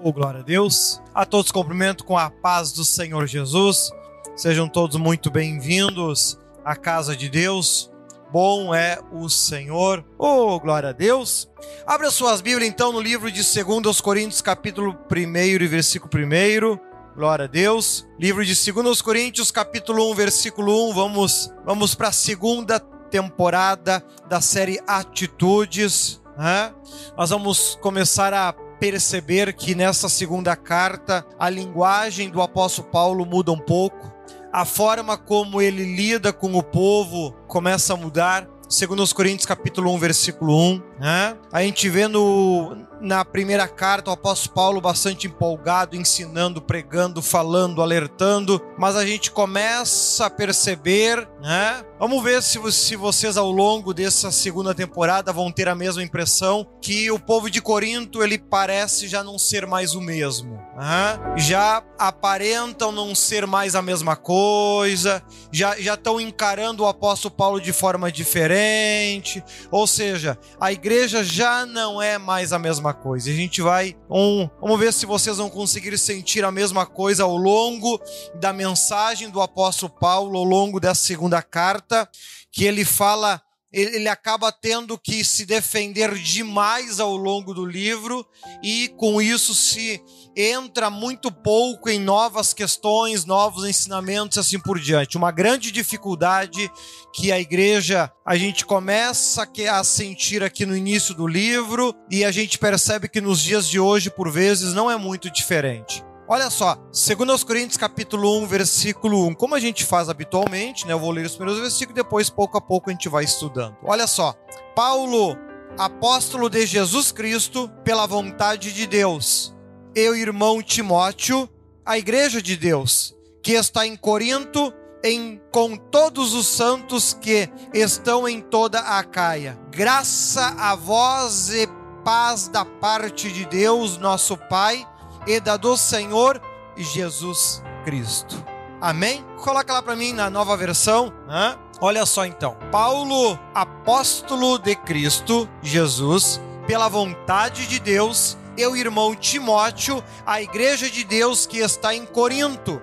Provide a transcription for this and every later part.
Oh, glória a Deus. A todos cumprimento com a paz do Senhor Jesus. Sejam todos muito bem-vindos à casa de Deus. Bom é o Senhor. Oh, glória a Deus. Abra suas Bíblias então no livro de 2 Coríntios, capítulo 1 e versículo 1. Glória a Deus. Livro de 2 Coríntios, capítulo 1, versículo 1. Vamos, vamos para a segunda temporada da série Atitudes. Né? Nós vamos começar a perceber que nessa segunda carta a linguagem do apóstolo Paulo muda um pouco, a forma como ele lida com o povo começa a mudar. Segundo os Coríntios capítulo 1, versículo 1, né? A gente vê no, na primeira carta o apóstolo Paulo bastante empolgado, ensinando, pregando, falando, alertando, mas a gente começa a perceber, né? Vamos ver se, se vocês ao longo dessa segunda temporada vão ter a mesma impressão que o povo de Corinto ele parece já não ser mais o mesmo, né? já aparentam não ser mais a mesma coisa, já já estão encarando o apóstolo Paulo de forma diferente, ou seja, a igreja já não é mais a mesma coisa. A gente vai um, vamos ver se vocês vão conseguir sentir a mesma coisa ao longo da mensagem do apóstolo Paulo ao longo dessa segunda carta que ele fala, ele acaba tendo que se defender demais ao longo do livro e com isso se entra muito pouco em novas questões, novos ensinamentos assim por diante. Uma grande dificuldade que a igreja a gente começa a sentir aqui no início do livro e a gente percebe que nos dias de hoje por vezes não é muito diferente. Olha só, 2 Coríntios capítulo 1, versículo 1. Como a gente faz habitualmente, né? Eu vou ler os primeiros versículos e depois, pouco a pouco, a gente vai estudando. Olha só, Paulo, apóstolo de Jesus Cristo, pela vontade de Deus. Eu, irmão Timóteo, a igreja de Deus, que está em Corinto, em, com todos os santos que estão em toda a Caia. Graça a vós e paz da parte de Deus, nosso Pai e da do Senhor Jesus Cristo. Amém? Coloca lá para mim na nova versão. Né? Olha só então. Paulo, apóstolo de Cristo Jesus, pela vontade de Deus, eu, irmão Timóteo, a igreja de Deus que está em Corinto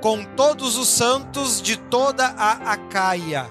com todos os santos de toda a Acaia.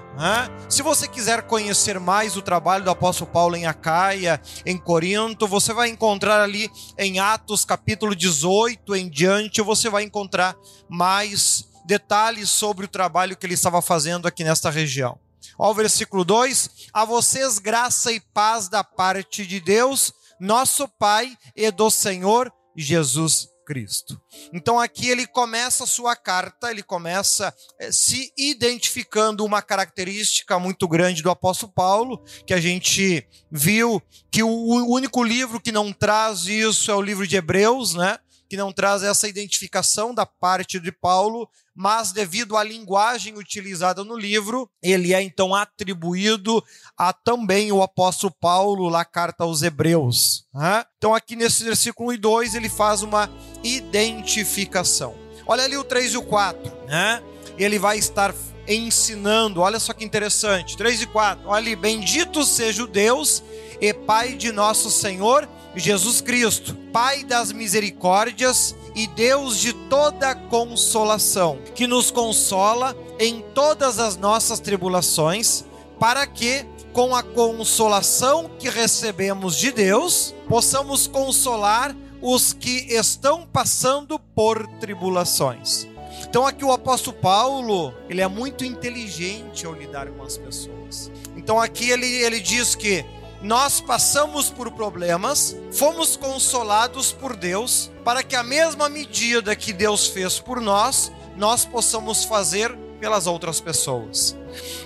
Se você quiser conhecer mais o trabalho do apóstolo Paulo em Acaia, em Corinto, você vai encontrar ali em Atos capítulo 18 em diante, você vai encontrar mais detalhes sobre o trabalho que ele estava fazendo aqui nesta região. Ó, o versículo 2: A vocês graça e paz da parte de Deus, nosso Pai e do Senhor Jesus Cristo. Então aqui ele começa a sua carta, ele começa eh, se identificando uma característica muito grande do apóstolo Paulo, que a gente viu que o único livro que não traz isso é o livro de Hebreus, né? Que não traz essa identificação da parte de Paulo, mas devido à linguagem utilizada no livro, ele é então atribuído a também o apóstolo Paulo, lá carta aos Hebreus. Né? Então, aqui nesse versículo 1 e 2, ele faz uma identificação. Olha ali o 3 e o 4, né? Ele vai estar ensinando, olha só que interessante, 3 e 4, olha ali, bendito seja o Deus e Pai de nosso Senhor Jesus Cristo, Pai das misericórdias e Deus de toda consolação, que nos consola em todas as nossas tribulações, para que, com a consolação que recebemos de Deus, possamos consolar os que estão passando por tribulações. Então aqui o apóstolo Paulo, ele é muito inteligente ao lidar com as pessoas. Então aqui ele, ele diz que nós passamos por problemas, fomos consolados por Deus, para que a mesma medida que Deus fez por nós, nós possamos fazer pelas outras pessoas.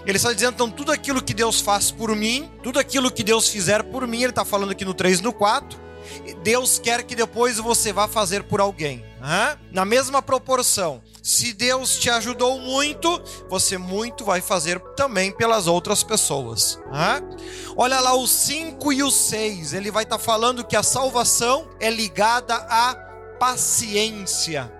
Ele está dizendo, então, tudo aquilo que Deus faz por mim, tudo aquilo que Deus fizer por mim, ele está falando aqui no 3 e no 4, Deus quer que depois você vá fazer por alguém. Na mesma proporção. Se Deus te ajudou muito, você muito vai fazer também pelas outras pessoas. Olha lá o 5 e o 6. Ele vai estar tá falando que a salvação é ligada à paciência.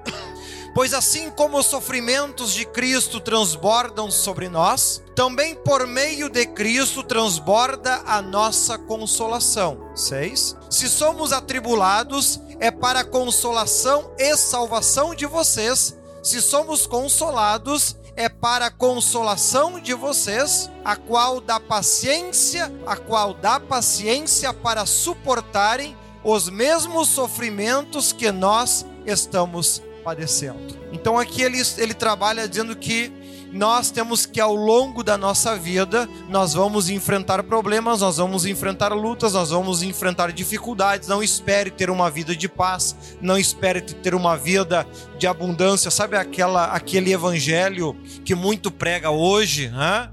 Pois assim como os sofrimentos de Cristo transbordam sobre nós, também por meio de Cristo transborda a nossa consolação. 6. Se somos atribulados, é para a consolação e salvação de vocês. Se somos consolados, é para a consolação de vocês, a qual dá paciência, a qual dá paciência para suportarem os mesmos sofrimentos que nós estamos padecendo. Então aqui ele, ele trabalha dizendo que nós temos que ao longo da nossa vida, nós vamos enfrentar problemas, nós vamos enfrentar lutas, nós vamos enfrentar dificuldades. Não espere ter uma vida de paz, não espere ter uma vida de abundância. Sabe aquela aquele evangelho que muito prega hoje, né?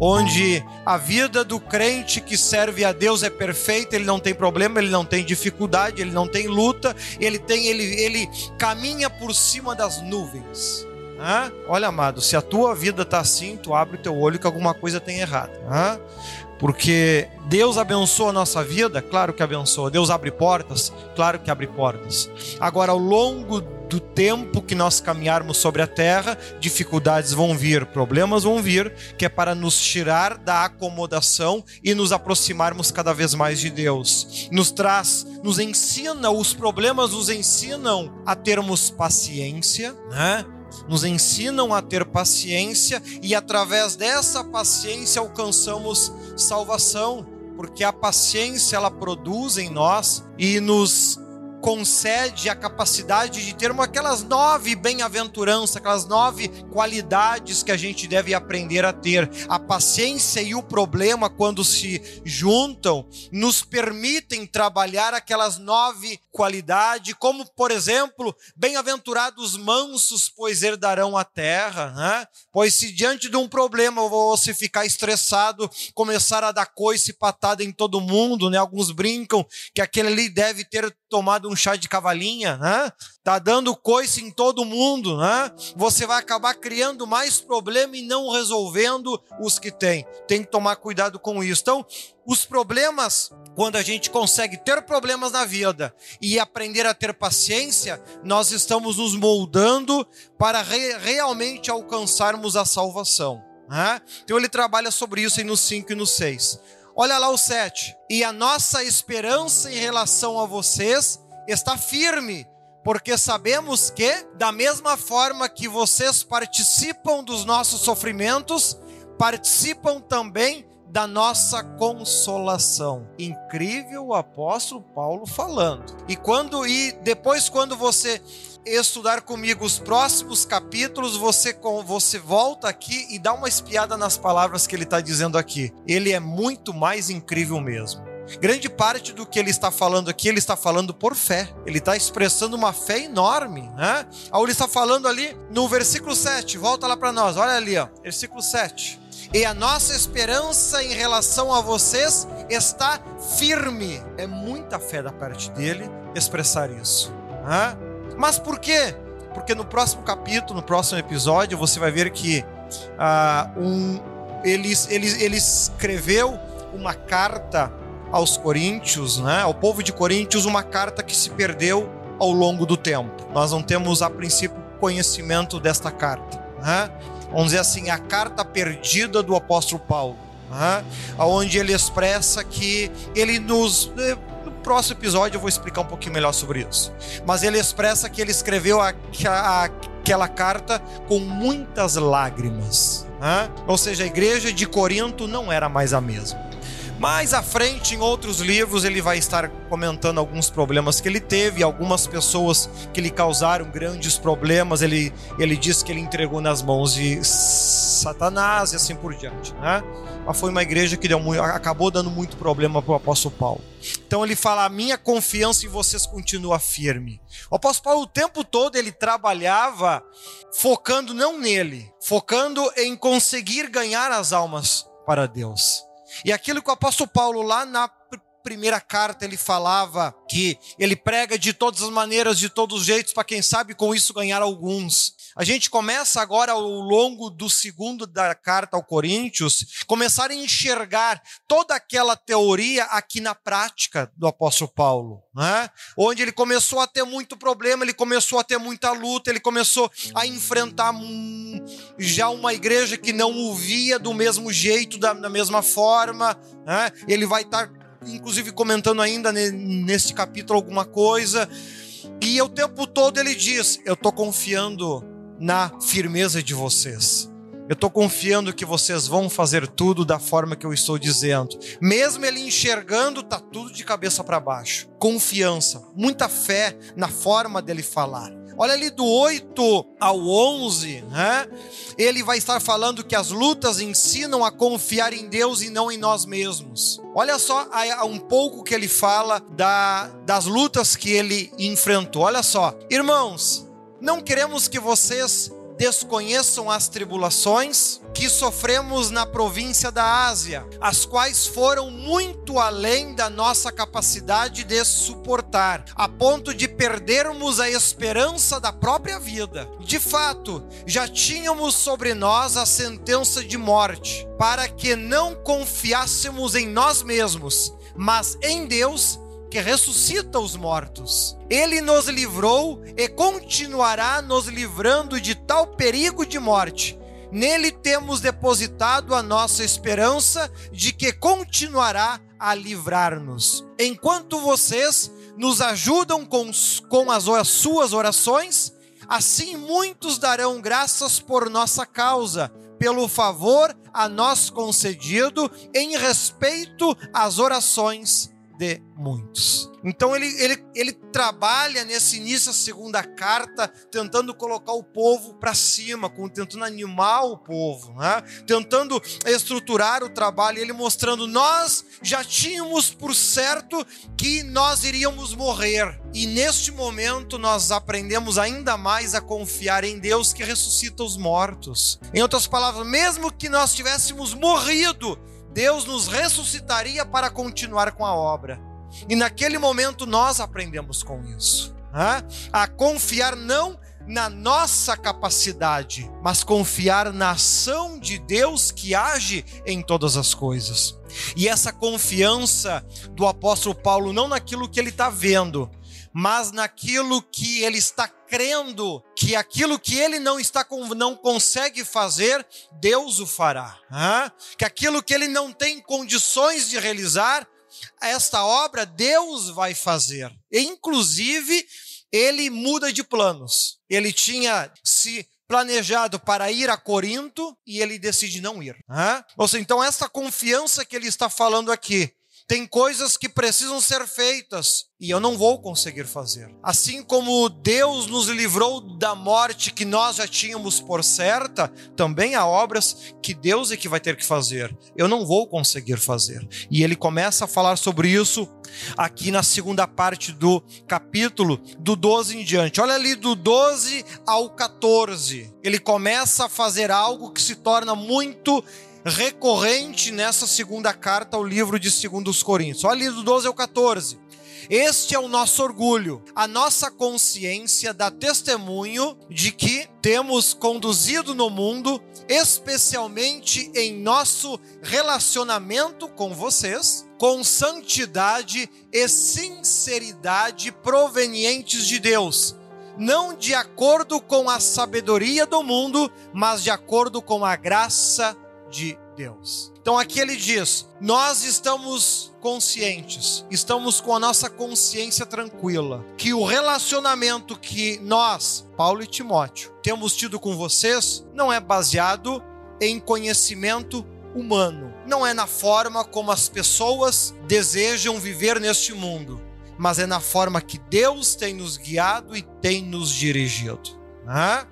Onde a vida do crente que serve a Deus é perfeita, ele não tem problema, ele não tem dificuldade, ele não tem luta, ele tem ele ele caminha por cima das nuvens. Hã? Olha, amado, se a tua vida está assim, tu abre o teu olho que alguma coisa tem errado. Hã? Porque Deus abençoa a nossa vida, claro que abençoa. Deus abre portas, claro que abre portas. Agora, ao longo do tempo que nós caminharmos sobre a terra, dificuldades vão vir, problemas vão vir, que é para nos tirar da acomodação e nos aproximarmos cada vez mais de Deus. Nos traz, nos ensina, os problemas nos ensinam a termos paciência, né? nos ensinam a ter paciência e através dessa paciência alcançamos salvação, porque a paciência ela produz em nós e nos concede a capacidade de termos aquelas nove bem-aventuranças, aquelas nove qualidades que a gente deve aprender a ter. A paciência e o problema, quando se juntam, nos permitem trabalhar aquelas nove qualidades, como, por exemplo, bem-aventurados mansos, pois herdarão a terra. Né? Pois se diante de um problema você ficar estressado, começar a dar coice patada em todo mundo, né? alguns brincam que aquele ali deve ter tomado um chá de cavalinha, né? Tá dando coice em todo mundo, né? Você vai acabar criando mais problema e não resolvendo os que tem. Tem que tomar cuidado com isso. Então, os problemas, quando a gente consegue ter problemas na vida e aprender a ter paciência, nós estamos nos moldando para re realmente alcançarmos a salvação. Né? Então ele trabalha sobre isso aí no 5 e no 6. Olha lá o 7. E a nossa esperança em relação a vocês está firme, porque sabemos que, da mesma forma que vocês participam dos nossos sofrimentos, participam também da nossa consolação. Incrível o apóstolo Paulo falando. E quando e depois quando você estudar comigo os próximos capítulos, você, você volta aqui e dá uma espiada nas palavras que ele está dizendo aqui. Ele é muito mais incrível mesmo. Grande parte do que ele está falando aqui, ele está falando por fé. Ele está expressando uma fé enorme, né? Aí ele está falando ali no versículo 7, volta lá para nós, olha ali, ó, versículo 7. E a nossa esperança em relação a vocês está firme. É muita fé da parte dele expressar isso. Né? Mas por quê? Porque no próximo capítulo, no próximo episódio, você vai ver que uh, um, ele, ele, ele escreveu uma carta aos coríntios, né, ao povo de Coríntios, uma carta que se perdeu ao longo do tempo. Nós não temos, a princípio, conhecimento desta carta. Né? Vamos dizer assim, a carta perdida do apóstolo Paulo. Né? Onde ele expressa que ele nos próximo episódio eu vou explicar um pouquinho melhor sobre isso. Mas ele expressa que ele escreveu a, a, aquela carta com muitas lágrimas. Né? Ou seja, a igreja de Corinto não era mais a mesma. Mais à frente, em outros livros, ele vai estar comentando alguns problemas que ele teve, algumas pessoas que lhe causaram grandes problemas. Ele, ele diz que ele entregou nas mãos de Satanás e assim por diante. Né? Mas foi uma igreja que deu muito, acabou dando muito problema para o apóstolo Paulo. Então ele fala: a minha confiança em vocês continua firme. O apóstolo Paulo o tempo todo ele trabalhava focando não nele, focando em conseguir ganhar as almas para Deus. E aquilo que o apóstolo Paulo, lá na primeira carta, ele falava que ele prega de todas as maneiras, de todos os jeitos, para quem sabe com isso ganhar alguns. A gente começa agora ao longo do segundo da carta ao Coríntios, começar a enxergar toda aquela teoria aqui na prática do apóstolo Paulo, né? onde ele começou a ter muito problema, ele começou a ter muita luta, ele começou a enfrentar já uma igreja que não o via do mesmo jeito, da, da mesma forma, né? ele vai estar, inclusive, comentando ainda nesse capítulo alguma coisa. E o tempo todo ele diz: Eu estou confiando na firmeza de vocês. Eu estou confiando que vocês vão fazer tudo da forma que eu estou dizendo. Mesmo ele enxergando, tá tudo de cabeça para baixo. Confiança, muita fé na forma dele falar. Olha ali do 8 ao 11, né? ele vai estar falando que as lutas ensinam a confiar em Deus e não em nós mesmos. Olha só um pouco que ele fala da, das lutas que ele enfrentou. Olha só, irmãos, não queremos que vocês desconheçam as tribulações que sofremos na província da Ásia, as quais foram muito além da nossa capacidade de suportar, a ponto de perdermos a esperança da própria vida. De fato, já tínhamos sobre nós a sentença de morte, para que não confiássemos em nós mesmos, mas em Deus que ressuscita os mortos. Ele nos livrou e continuará nos livrando de tal perigo de morte. Nele temos depositado a nossa esperança de que continuará a livrar-nos. Enquanto vocês nos ajudam com, com as, as suas orações, assim muitos darão graças por nossa causa, pelo favor a nós concedido em respeito às orações de muitos. Então ele, ele, ele trabalha nesse início, a segunda carta, tentando colocar o povo para cima, tentando animar o povo, né? tentando estruturar o trabalho, ele mostrando: nós já tínhamos por certo que nós iríamos morrer, e neste momento nós aprendemos ainda mais a confiar em Deus que ressuscita os mortos. Em outras palavras, mesmo que nós tivéssemos morrido, Deus nos ressuscitaria para continuar com a obra. E naquele momento nós aprendemos com isso. A confiar não na nossa capacidade, mas confiar na ação de Deus que age em todas as coisas. E essa confiança do apóstolo Paulo, não naquilo que ele está vendo, mas naquilo que ele está crendo, que aquilo que ele não está não consegue fazer, Deus o fará. Que aquilo que ele não tem condições de realizar, esta obra Deus vai fazer. E, inclusive, ele muda de planos. Ele tinha se planejado para ir a Corinto e ele decide não ir. Ou seja, então essa confiança que ele está falando aqui, tem coisas que precisam ser feitas e eu não vou conseguir fazer. Assim como Deus nos livrou da morte que nós já tínhamos por certa, também há obras que Deus é que vai ter que fazer. Eu não vou conseguir fazer. E ele começa a falar sobre isso aqui na segunda parte do capítulo, do 12 em diante. Olha ali do 12 ao 14. Ele começa a fazer algo que se torna muito recorrente nessa segunda carta ao livro de 2 Coríntios. Olha do 12 ao 14. Este é o nosso orgulho. A nossa consciência dá testemunho de que temos conduzido no mundo, especialmente em nosso relacionamento com vocês, com santidade e sinceridade provenientes de Deus, não de acordo com a sabedoria do mundo, mas de acordo com a graça de Deus. Então aqui ele diz: nós estamos conscientes, estamos com a nossa consciência tranquila, que o relacionamento que nós, Paulo e Timóteo, temos tido com vocês não é baseado em conhecimento humano, não é na forma como as pessoas desejam viver neste mundo, mas é na forma que Deus tem nos guiado e tem nos dirigido.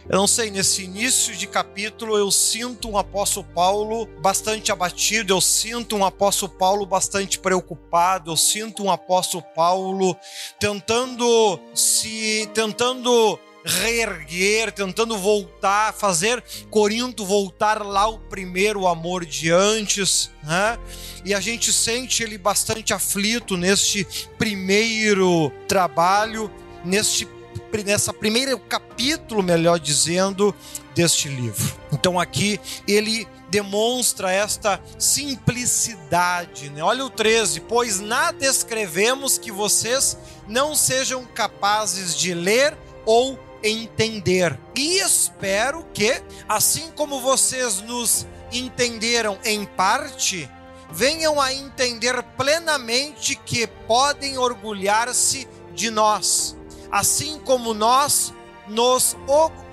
Eu não sei, nesse início de capítulo eu sinto um apóstolo Paulo bastante abatido, eu sinto um apóstolo Paulo bastante preocupado, eu sinto um apóstolo Paulo tentando se tentando reerguer, tentando voltar, fazer Corinto voltar lá o primeiro amor de antes, né? E a gente sente ele bastante aflito neste primeiro trabalho, neste nessa primeiro capítulo, melhor dizendo, deste livro. Então aqui ele demonstra esta simplicidade. Né? Olha o 13: Pois nada escrevemos que vocês não sejam capazes de ler ou entender. E espero que, assim como vocês nos entenderam em parte, venham a entender plenamente que podem orgulhar-se de nós, assim como nós nos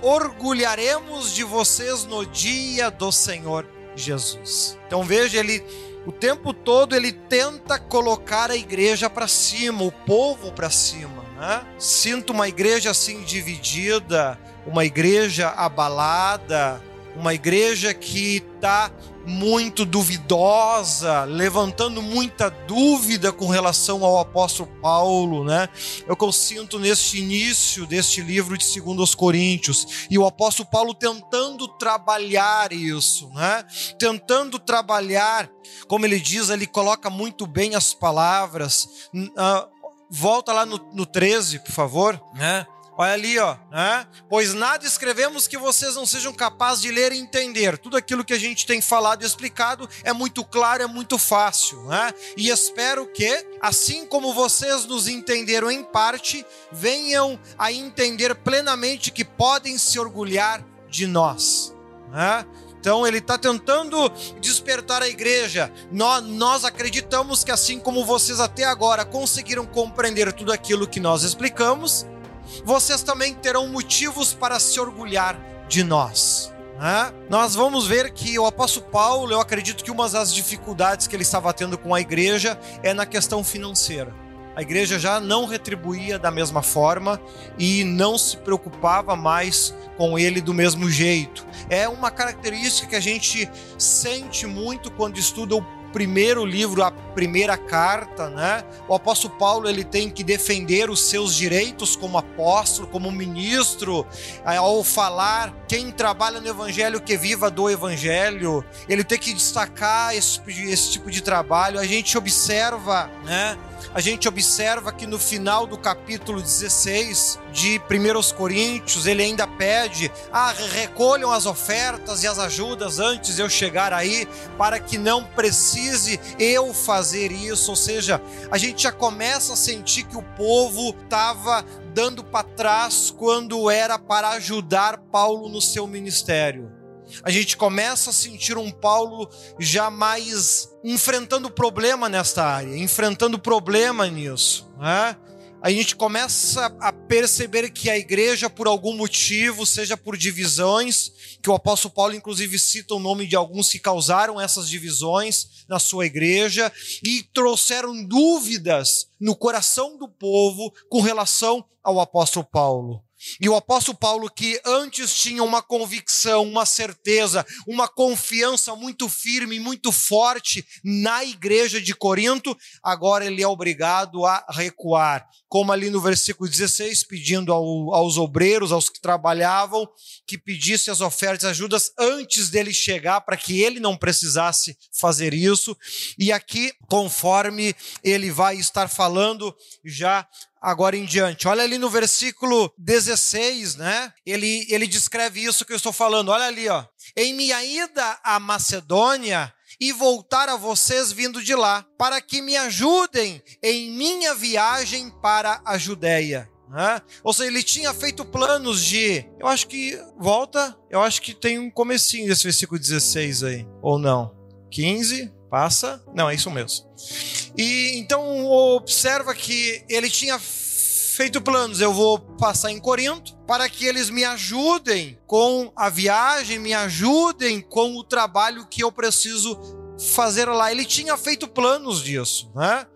orgulharemos de vocês no dia do Senhor Jesus. Então veja, ele o tempo todo ele tenta colocar a igreja para cima, o povo para cima. Né? Sinto uma igreja assim dividida, uma igreja abalada, uma igreja que está muito duvidosa, levantando muita dúvida com relação ao apóstolo Paulo, né? Eu sinto neste início deste livro de 2 Coríntios. E o apóstolo Paulo tentando trabalhar isso, né? Tentando trabalhar, como ele diz, ele coloca muito bem as palavras. Uh, volta lá no, no 13, por favor, né? Olha ali, ó, né? Pois nada escrevemos que vocês não sejam capazes de ler e entender. Tudo aquilo que a gente tem falado e explicado é muito claro, é muito fácil, né? E espero que, assim como vocês nos entenderam em parte, venham a entender plenamente que podem se orgulhar de nós, né? Então ele está tentando despertar a igreja. Nós, nós acreditamos que assim como vocês até agora conseguiram compreender tudo aquilo que nós explicamos, vocês também terão motivos para se orgulhar de nós. Né? Nós vamos ver que o apóstolo Paulo, eu acredito que uma das dificuldades que ele estava tendo com a igreja é na questão financeira. A igreja já não retribuía da mesma forma e não se preocupava mais com ele do mesmo jeito. É uma característica que a gente sente muito quando estuda o primeiro livro, a primeira carta, né? O apóstolo Paulo ele tem que defender os seus direitos como apóstolo, como ministro, ao falar quem trabalha no evangelho que viva do evangelho. Ele tem que destacar esse, esse tipo de trabalho. A gente observa, né? A gente observa que no final do capítulo 16 de 1 Coríntios, ele ainda pede: ah, recolham as ofertas e as ajudas antes de eu chegar aí, para que não precise eu fazer isso. Ou seja, a gente já começa a sentir que o povo estava dando para trás quando era para ajudar Paulo no seu ministério a gente começa a sentir um Paulo já mais enfrentando problema nesta área, enfrentando problema nisso. Né? A gente começa a perceber que a igreja, por algum motivo, seja por divisões, que o apóstolo Paulo, inclusive, cita o nome de alguns que causaram essas divisões na sua igreja e trouxeram dúvidas no coração do povo com relação ao apóstolo Paulo. E o apóstolo Paulo, que antes tinha uma convicção, uma certeza, uma confiança muito firme, muito forte na igreja de Corinto, agora ele é obrigado a recuar. Como ali no versículo 16, pedindo ao, aos obreiros, aos que trabalhavam, que pedisse as ofertas e ajudas antes dele chegar, para que ele não precisasse fazer isso. E aqui, conforme ele vai estar falando já agora em diante. Olha ali no versículo 16, né? Ele, ele descreve isso que eu estou falando. Olha ali, ó. Em minha ida à Macedônia e voltar a vocês vindo de lá, para que me ajudem em minha viagem para a Judéia. Né? Ou seja, ele tinha feito planos de. Eu acho que. Volta. Eu acho que tem um comecinho desse versículo 16 aí. Ou não? 15. Passa. Não, é isso mesmo. E então observa que ele tinha feito planos. Eu vou passar em Corinto para que eles me ajudem com a viagem, me ajudem com o trabalho que eu preciso fazer lá. Ele tinha feito planos disso, né?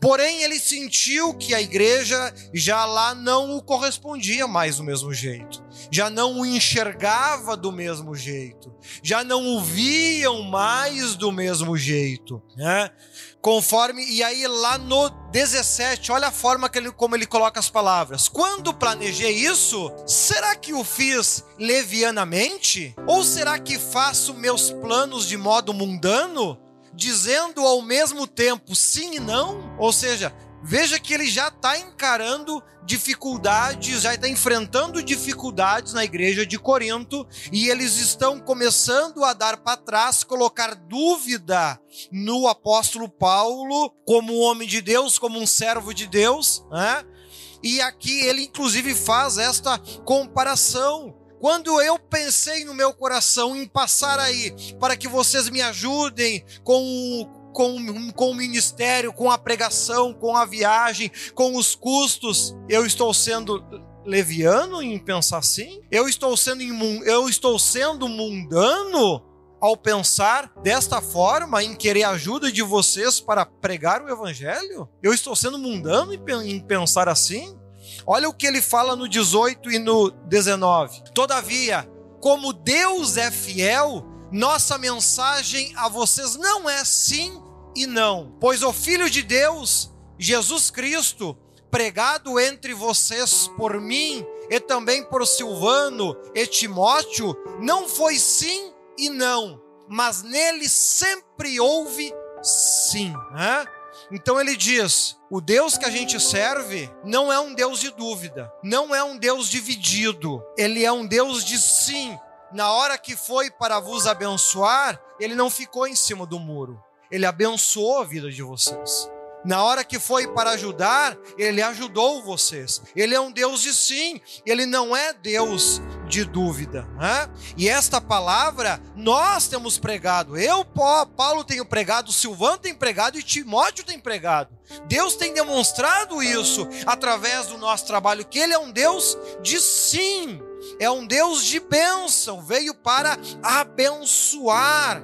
Porém, ele sentiu que a igreja já lá não o correspondia mais do mesmo jeito, já não o enxergava do mesmo jeito, já não o viam mais do mesmo jeito, né? Conforme, e aí lá no 17, olha a forma que ele, como ele coloca as palavras. Quando planejei isso, será que o fiz levianamente? Ou será que faço meus planos de modo mundano? dizendo ao mesmo tempo sim e não, ou seja, Veja que ele já está encarando dificuldades, já está enfrentando dificuldades na igreja de Corinto e eles estão começando a dar para trás, colocar dúvida no apóstolo Paulo como um homem de Deus, como um servo de Deus, né? E aqui ele inclusive faz esta comparação. Quando eu pensei no meu coração em passar aí para que vocês me ajudem com com, com o ministério, com a pregação, com a viagem, com os custos, eu estou sendo leviano em pensar assim? Eu estou sendo eu estou sendo mundano ao pensar desta forma em querer ajuda de vocês para pregar o evangelho? Eu estou sendo mundano em pensar assim? Olha o que ele fala no 18 e no 19. Todavia, como Deus é fiel, nossa mensagem a vocês não é sim e não, pois o Filho de Deus, Jesus Cristo, pregado entre vocês por mim e também por Silvano e Timóteo, não foi sim e não, mas nele sempre houve sim. Né? Então ele diz: o Deus que a gente serve não é um Deus de dúvida, não é um Deus dividido, ele é um Deus de sim. Na hora que foi para vos abençoar, ele não ficou em cima do muro ele abençoou a vida de vocês. Na hora que foi para ajudar, ele ajudou vocês. Ele é um Deus de sim, ele não é Deus de dúvida. Né? E esta palavra nós temos pregado. Eu, Paulo, tenho pregado, Silvano tem pregado e Timóteo tem pregado. Deus tem demonstrado isso através do nosso trabalho, que ele é um Deus de sim é um Deus de bênção, veio para abençoar.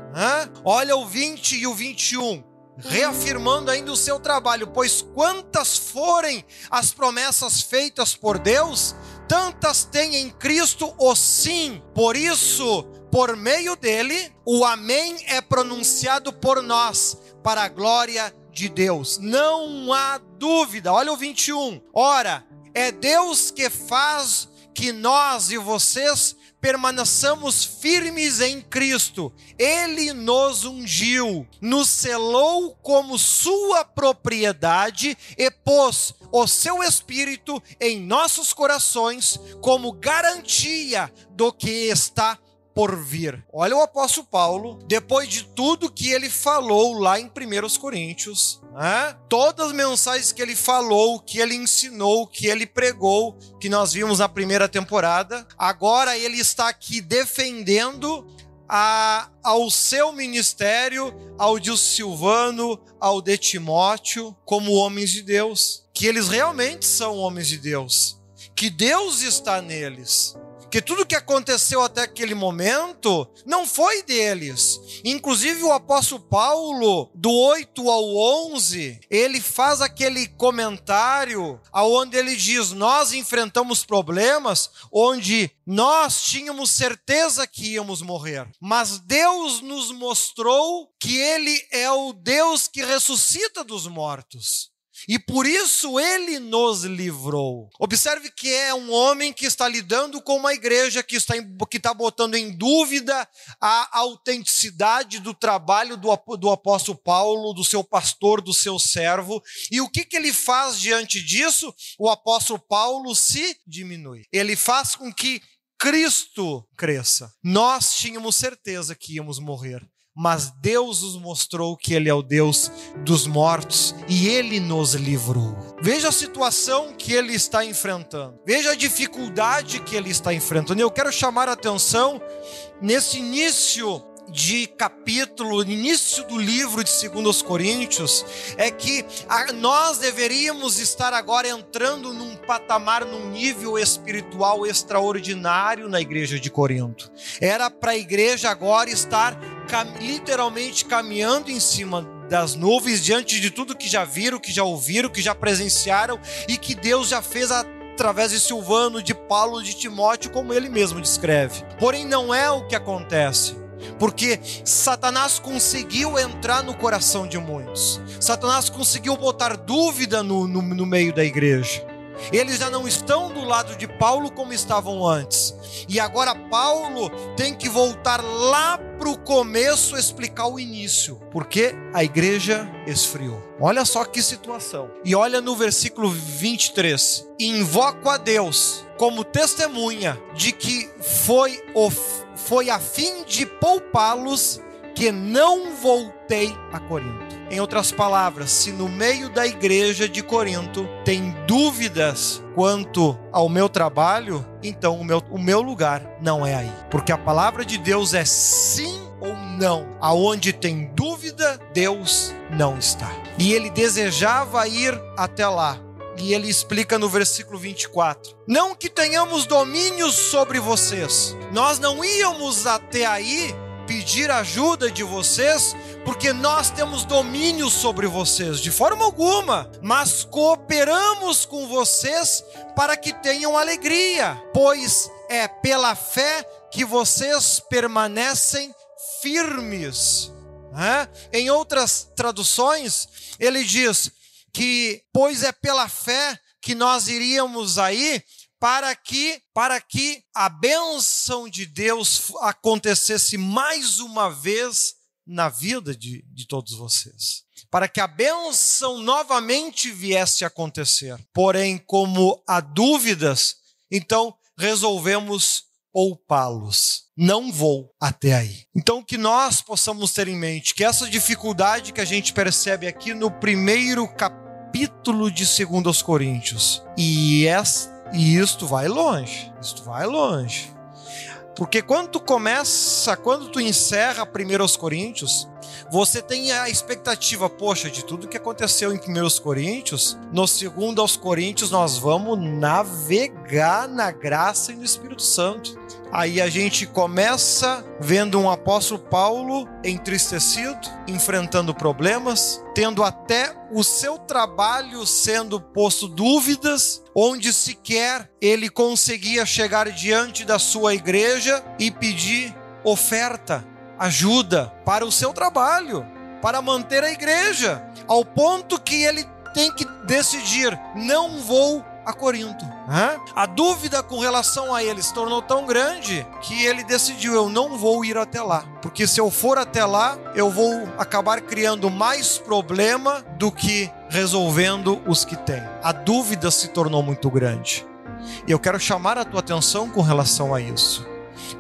Olha o 20 e o 21 reafirmando ainda o seu trabalho, pois quantas forem as promessas feitas por Deus, tantas tem em Cristo o sim. Por isso, por meio dele, o amém é pronunciado por nós, para a glória de Deus. Não há dúvida. Olha o 21. Ora, é Deus que faz que nós e vocês permaneçamos firmes em Cristo. Ele nos ungiu, nos selou como sua propriedade e pôs o seu espírito em nossos corações como garantia do que está por vir. Olha o apóstolo Paulo, depois de tudo que ele falou lá em 1 Coríntios, né? todas as mensagens que ele falou, que ele ensinou, que ele pregou, que nós vimos na primeira temporada, agora ele está aqui defendendo a, ao seu ministério, ao de Silvano, ao de Timóteo, como homens de Deus, que eles realmente são homens de Deus, que Deus está neles que tudo que aconteceu até aquele momento não foi deles. Inclusive o apóstolo Paulo, do 8 ao 11, ele faz aquele comentário aonde ele diz: "Nós enfrentamos problemas onde nós tínhamos certeza que íamos morrer, mas Deus nos mostrou que ele é o Deus que ressuscita dos mortos. E por isso ele nos livrou. Observe que é um homem que está lidando com uma igreja que está, que está botando em dúvida a autenticidade do trabalho do, do apóstolo Paulo, do seu pastor, do seu servo. E o que, que ele faz diante disso? O apóstolo Paulo se diminui. Ele faz com que Cristo cresça. Nós tínhamos certeza que íamos morrer mas Deus nos mostrou que Ele é o Deus dos mortos e Ele nos livrou. Veja a situação que ele está enfrentando, veja a dificuldade que ele está enfrentando. Eu quero chamar a atenção nesse início de capítulo, início do livro de 2 Coríntios, é que nós deveríamos estar agora entrando num patamar, num nível espiritual extraordinário na igreja de Corinto. Era para a igreja agora estar literalmente caminhando em cima das nuvens, diante de tudo que já viram, que já ouviram, que já presenciaram e que Deus já fez através de Silvano, de Paulo, de Timóteo, como ele mesmo descreve. Porém, não é o que acontece. Porque Satanás conseguiu entrar no coração de muitos, Satanás conseguiu botar dúvida no, no, no meio da igreja. Eles já não estão do lado de Paulo como estavam antes. E agora Paulo tem que voltar lá para o começo explicar o início, porque a igreja esfriou. Olha só que situação. E olha no versículo 23: Invoco a Deus como testemunha de que foi, foi a fim de poupá-los que não voltei a Corinto. Em outras palavras, se no meio da igreja de Corinto tem dúvidas quanto ao meu trabalho, então o meu, o meu lugar não é aí. Porque a palavra de Deus é sim ou não. Aonde tem dúvida, Deus não está. E ele desejava ir até lá. E ele explica no versículo 24: Não que tenhamos domínio sobre vocês, nós não íamos até aí pedir ajuda de vocês, porque nós temos domínio sobre vocês, de forma alguma, mas cooperamos com vocês para que tenham alegria, pois é pela fé que vocês permanecem firmes. Em outras traduções, ele diz que, pois é pela fé que nós iríamos aí para que para que a bênção de Deus acontecesse mais uma vez na vida de, de todos vocês. Para que a bênção novamente viesse a acontecer. Porém, como há dúvidas, então resolvemos poupá-los. Não vou até aí. Então, que nós possamos ter em mente que essa dificuldade que a gente percebe aqui no primeiro capítulo de 2 Coríntios, e esta e isto vai longe, isto vai longe. Porque quando tu começa, quando tu encerra 1 Coríntios, você tem a expectativa, poxa, de tudo que aconteceu em 1 Coríntios, no segundo aos Coríntios nós vamos navegar na graça e no Espírito Santo. Aí a gente começa vendo um apóstolo Paulo entristecido, enfrentando problemas, tendo até o seu trabalho sendo posto dúvidas, onde sequer ele conseguia chegar diante da sua igreja e pedir oferta, ajuda para o seu trabalho, para manter a igreja, ao ponto que ele tem que decidir: não vou a Corinto. A dúvida com relação a ele se tornou tão grande que ele decidiu: eu não vou ir até lá, porque se eu for até lá, eu vou acabar criando mais problema do que resolvendo os que tem. A dúvida se tornou muito grande. E eu quero chamar a tua atenção com relação a isso.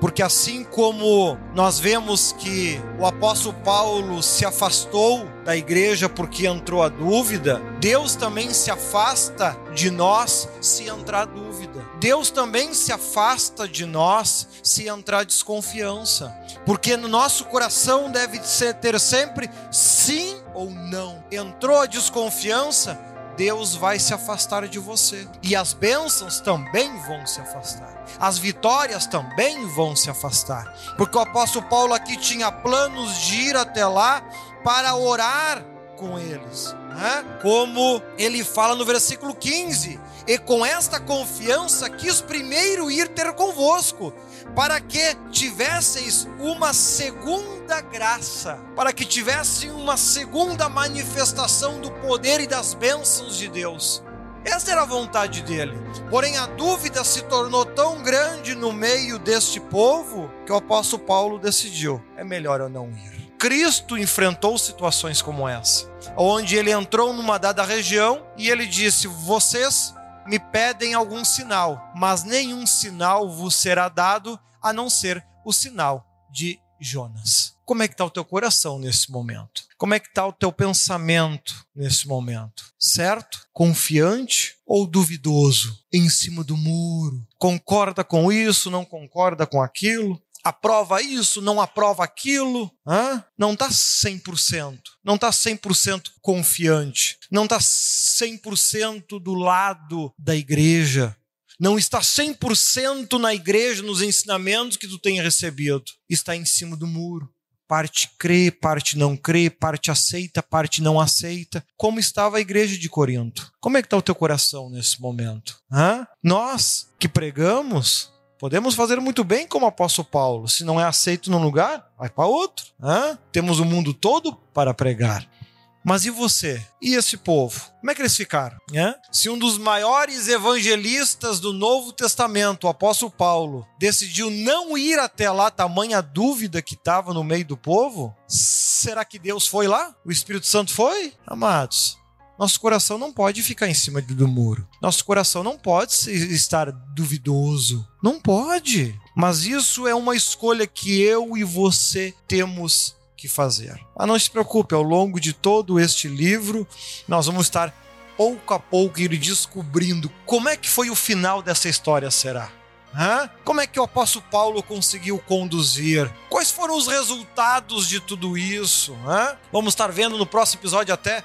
Porque assim como nós vemos que o apóstolo Paulo se afastou da igreja porque entrou a dúvida, Deus também se afasta de nós se entrar dúvida. Deus também se afasta de nós se entrar desconfiança. Porque no nosso coração deve ser ter sempre sim ou não. Entrou a desconfiança, Deus vai se afastar de você. E as bênçãos também vão se afastar. As vitórias também vão se afastar. Porque o apóstolo Paulo aqui tinha planos de ir até lá para orar com eles. Né? Como ele fala no versículo 15: E com esta confiança quis primeiro ir ter convosco para que tivesseis uma segunda graça, para que tivessem uma segunda manifestação do poder e das bênçãos de Deus. Essa era a vontade dele. Porém, a dúvida se tornou tão grande no meio deste povo que o apóstolo Paulo decidiu: é melhor eu não ir. Cristo enfrentou situações como essa, onde ele entrou numa dada região e ele disse: Vocês me pedem algum sinal, mas nenhum sinal vos será dado a não ser o sinal de Jonas. Como é que está o teu coração nesse momento? Como é que está o teu pensamento nesse momento? Certo? Confiante ou duvidoso? Em cima do muro? Concorda com isso? Não concorda com aquilo? Aprova isso, não aprova aquilo, Hã? não está 100%, não está 100% confiante, não está 100% do lado da igreja, não está 100% na igreja, nos ensinamentos que tu tem recebido, está em cima do muro. Parte crê, parte não crê, parte aceita, parte não aceita. Como estava a igreja de Corinto? Como é que está o teu coração nesse momento? Hã? Nós que pregamos, Podemos fazer muito bem como o apóstolo Paulo. Se não é aceito num lugar, vai para outro. Hã? Temos o mundo todo para pregar. Mas e você? E esse povo? Como é que eles ficaram? É? Se um dos maiores evangelistas do Novo Testamento, o apóstolo Paulo, decidiu não ir até lá, tamanha dúvida que estava no meio do povo, será que Deus foi lá? O Espírito Santo foi? Amados, nosso coração não pode ficar em cima do muro. Nosso coração não pode estar duvidoso. Não pode. Mas isso é uma escolha que eu e você temos que fazer. Mas não se preocupe, ao longo de todo este livro, nós vamos estar pouco a pouco ir descobrindo como é que foi o final dessa história será. Hã? Como é que o apóstolo Paulo conseguiu conduzir? Quais foram os resultados de tudo isso? Hã? Vamos estar vendo no próximo episódio até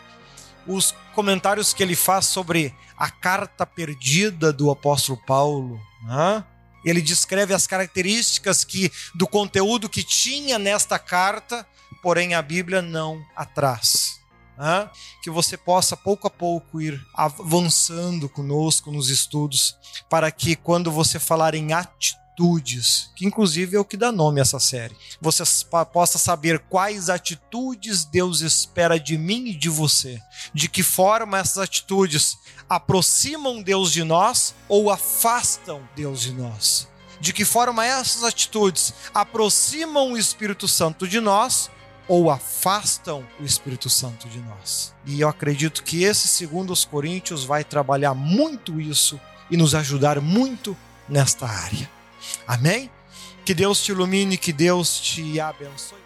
os comentários que ele faz sobre a carta perdida do apóstolo Paulo. Hã? Ele descreve as características que do conteúdo que tinha nesta carta porém a Bíblia não atrás. Né? Que você possa pouco a pouco ir avançando conosco nos estudos, para que quando você falar em atitudes, que inclusive é o que dá nome a essa série, você possa saber quais atitudes Deus espera de mim e de você, de que forma essas atitudes aproximam Deus de nós ou afastam Deus de nós. De que forma essas atitudes aproximam o Espírito Santo de nós ou afastam o Espírito Santo de nós. E eu acredito que esse segundo os Coríntios vai trabalhar muito isso e nos ajudar muito nesta área. Amém? Que Deus te ilumine, que Deus te abençoe.